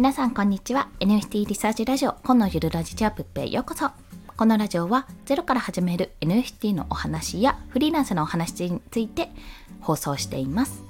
皆さんこんにちは。NFT リサーチラジオ今のゆるラジチャップへようこそ。このラジオはゼロから始める NFT のお話やフリーランスのお話について放送しています。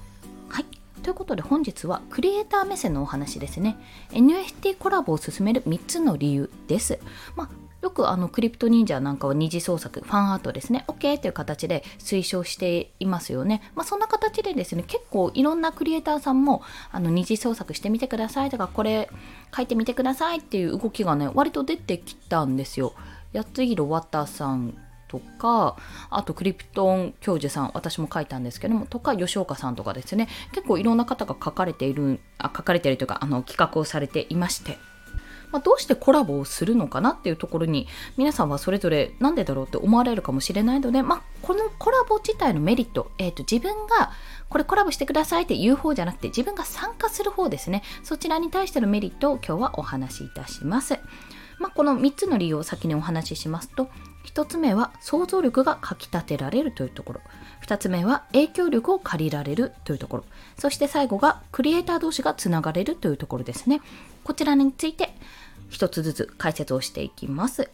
はい。ということで本日はクリエイター目線のお話ですね。NFT コラボを進める3つの理由です。まあよくあのクリプト忍者なんかは二次創作、ファンアートですね、OK という形で推奨していますよね。まあ、そんな形でですね、結構いろんなクリエイターさんもあの二次創作してみてくださいとか、これ書いてみてくださいっていう動きがね、割と出てきたんですよ。やつひろわたさんとか、あとクリプトン教授さん、私も書いたんですけども、とか吉岡さんとかですね、結構いろんな方が書かれている、あ書かれているというか、あの企画をされていまして、まあ、どうしてコラボをするのかなっていうところに皆さんはそれぞれ何でだろうって思われるかもしれないので、まあ、このコラボ自体のメリット、えーと、自分がこれコラボしてくださいって言う方じゃなくて自分が参加する方ですねそちらに対してのメリットを今日はお話しいたします。まあ、この3つの理由を先にお話ししますと1つ目は想像力がかきたてられるというところ。2つ目は影響力を借りられるというところ。そして最後がクリエイター同士がつながれるというところですね。こちらについて一つずつ解説をしていきます。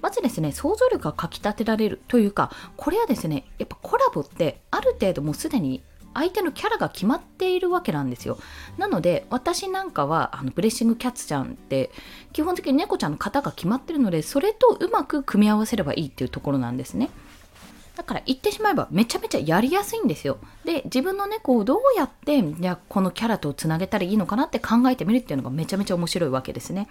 まずですね、想像力がかきたてられるというか、これはですね、やっぱコラボってある程度もうすでに相手のキャラが決まっているわけなんですよ。なので、私なんかは、あのブレッシングキャッツちゃんって、基本的に猫ちゃんの型が決まってるので、それとうまく組み合わせればいいっていうところなんですね。だから言ってしまえばめちゃめちゃやりやすいんですよ。で、自分の猫をどうやって、じゃこのキャラとつなげたらいいのかなって考えてみるっていうのがめちゃめちゃ面白いわけですね。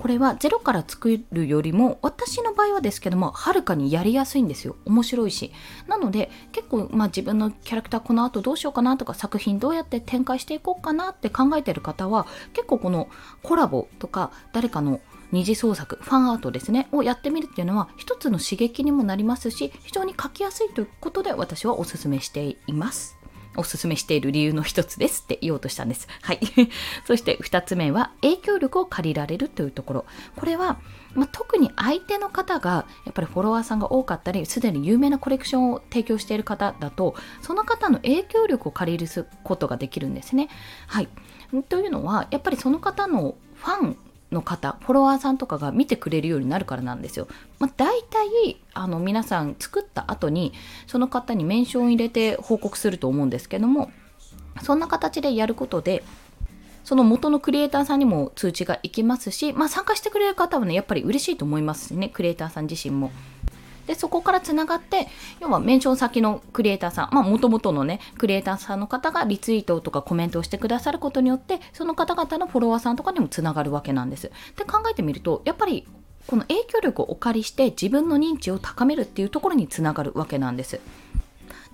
これはゼロから作るよりも私の場合はですけどもはるかにやりやすいんですよ。面白いし。なので結構まあ自分のキャラクターこの後どうしようかなとか作品どうやって展開していこうかなって考えてる方は結構このコラボとか誰かの二次創作ファンアートですねをやってみるっていうのは一つの刺激にもなりますし非常に書きやすいということで私はおすすめしています。おすすめしている理由の一つですって言おうとしたんです。はい。そして二つ目は影響力を借りられるというところ。これは、まあ、特に相手の方がやっぱりフォロワーさんが多かったり、すでに有名なコレクションを提供している方だと、その方の影響力を借りることができるんですね。はい。というのは、やっぱりその方のファンの方フォロワーさんとかが見てくれるようになるからなんですよ。まあ、大体あの皆さん作った後にその方にメンションを入れて報告すると思うんですけどもそんな形でやることでその元のクリエイターさんにも通知がいきますし、まあ、参加してくれる方はねやっぱり嬉しいと思いますしねクリエイターさん自身も。でそこからつながって要はメンション先のクリエイターさんまあもともとのねクリエイターさんの方がリツイートとかコメントをしてくださることによってその方々のフォロワーさんとかにもつながるわけなんです。で考えてみるとやっぱりこの影響力をお借りして自分の認知を高めるっていうところにつながるわけなんです。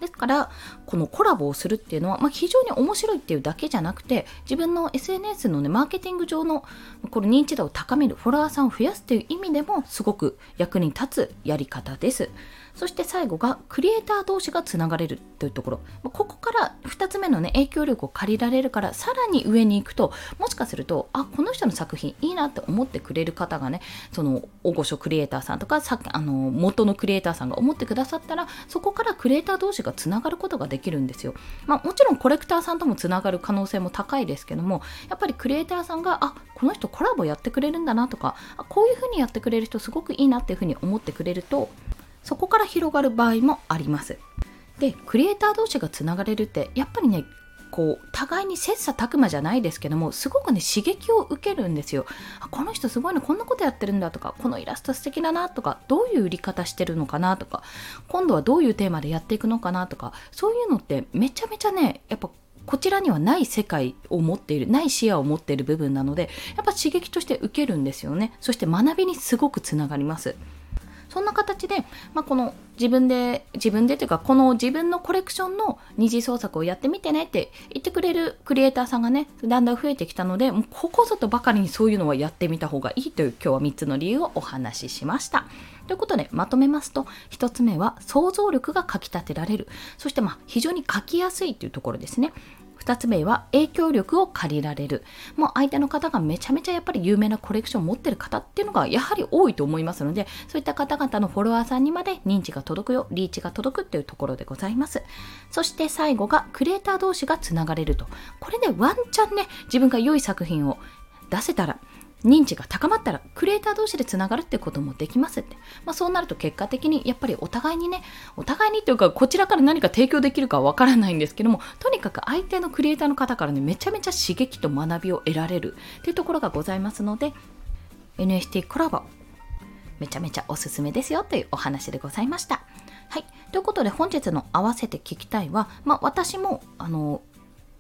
ですからこのコラボをするっていうのは、まあ、非常に面白いっていうだけじゃなくて自分の SNS のねマーケティング上のこの認知度を高めるフォロワーさんを増やすっていう意味でもすごく役に立つやり方です。そして最後がクリエイター同士がつながれるというところ。ここから2つ目のね影響力を借りられるからさらに上に行くともしかするとあこの人の作品いいなって思ってくれる方がねその大御所クリエイターさんとかさあの元のクリエイターさんが思ってくださったらそこからクリエイター同士がつながることができるんですよ、まあ、もちろんコレクターさんともつながる可能性も高いですけどもやっぱりクリエイターさんがあこの人コラボやってくれるんだなとかこういうふうにやってくれる人すごくいいなっていうふうに思ってくれるとそこから広がる場合もあります。で、クリエイター同士がつながれるって、やっぱりね、こう互いに切磋琢磨じゃないですけどもすごくね刺激を受けるんですよ。あこの人すごいねこんなことやってるんだとかこのイラスト素敵だなとかどういう売り方してるのかなとか今度はどういうテーマでやっていくのかなとかそういうのってめちゃめちゃねやっぱこちらにはない世界を持っているない視野を持っている部分なのでやっぱ刺激として受けるんですよね。そして学びにすごくつながります。そんな形で、まあ、この自分で自分でというかこの自分のコレクションの二次創作をやってみてねって言ってくれるクリエイターさんがねだんだん増えてきたのでもうここぞとばかりにそういうのはやってみた方がいいという今日は3つの理由をお話ししました。ということでまとめますと1つ目は想像力がかきたてられるそしてまあ非常に書きやすいというところですね2つ目は影響力を借りられる。もう相手の方がめちゃめちゃやっぱり有名なコレクションを持ってる方っていうのがやはり多いと思いますので、そういった方々のフォロワーさんにまで認知が届くよ、リーチが届くっていうところでございます。そして最後がクリエイター同士がつながれると。これでワンチャンね、自分が良い作品を出せたら認知が高まったらクリエイター同士でつながるってこともできますって、まあ、そうなると結果的にやっぱりお互いにねお互いにというかこちらから何か提供できるかはわからないんですけどもとにかく相手のクリエイターの方からねめちゃめちゃ刺激と学びを得られるっていうところがございますので NFT コラボめちゃめちゃおすすめですよというお話でございました。はい。ということで本日の合わせて聞きたいは、まあ、私もあの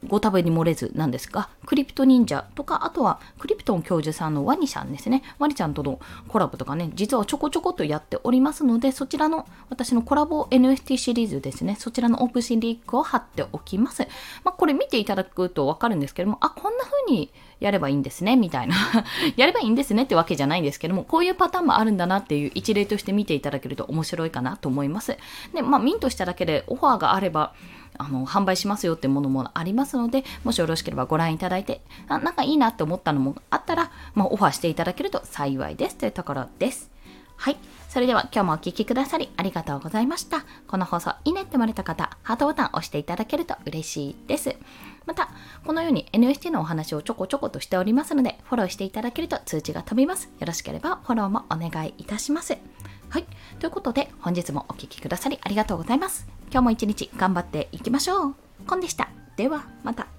ご多分に漏れずなんですが、クリプト忍者とか、あとはクリプトン教授さんのワニさんですね。ワニちゃんとのコラボとかね、実はちょこちょことやっておりますので、そちらの私のコラボ NFT シリーズですね、そちらのオープンシリークを貼っておきます。まあ、これ見ていただくとわかるんですけども、あ、こんな風にやればいいんですね、みたいな。やればいいんですねってわけじゃないんですけども、こういうパターンもあるんだなっていう一例として見ていただけると面白いかなと思います。で、まあ、ミントしただけでオファーがあれば、あの販売しますよってものもありますのでもしよろしければご覧いただいてあなんかいいなって思ったのもあったら、まあ、オファーしていただけると幸いですというところです。はい。それでは今日もお聴きくださりありがとうございました。この放送いいねって思われた方、ハートボタンを押していただけると嬉しいです。また、このように NFT のお話をちょこちょことしておりますので、フォローしていただけると通知が飛びます。よろしければフォローもお願いいたします。はい。ということで、本日もお聴きくださりありがとうございます。今日も一日頑張っていきましょう。コンでした。では、また。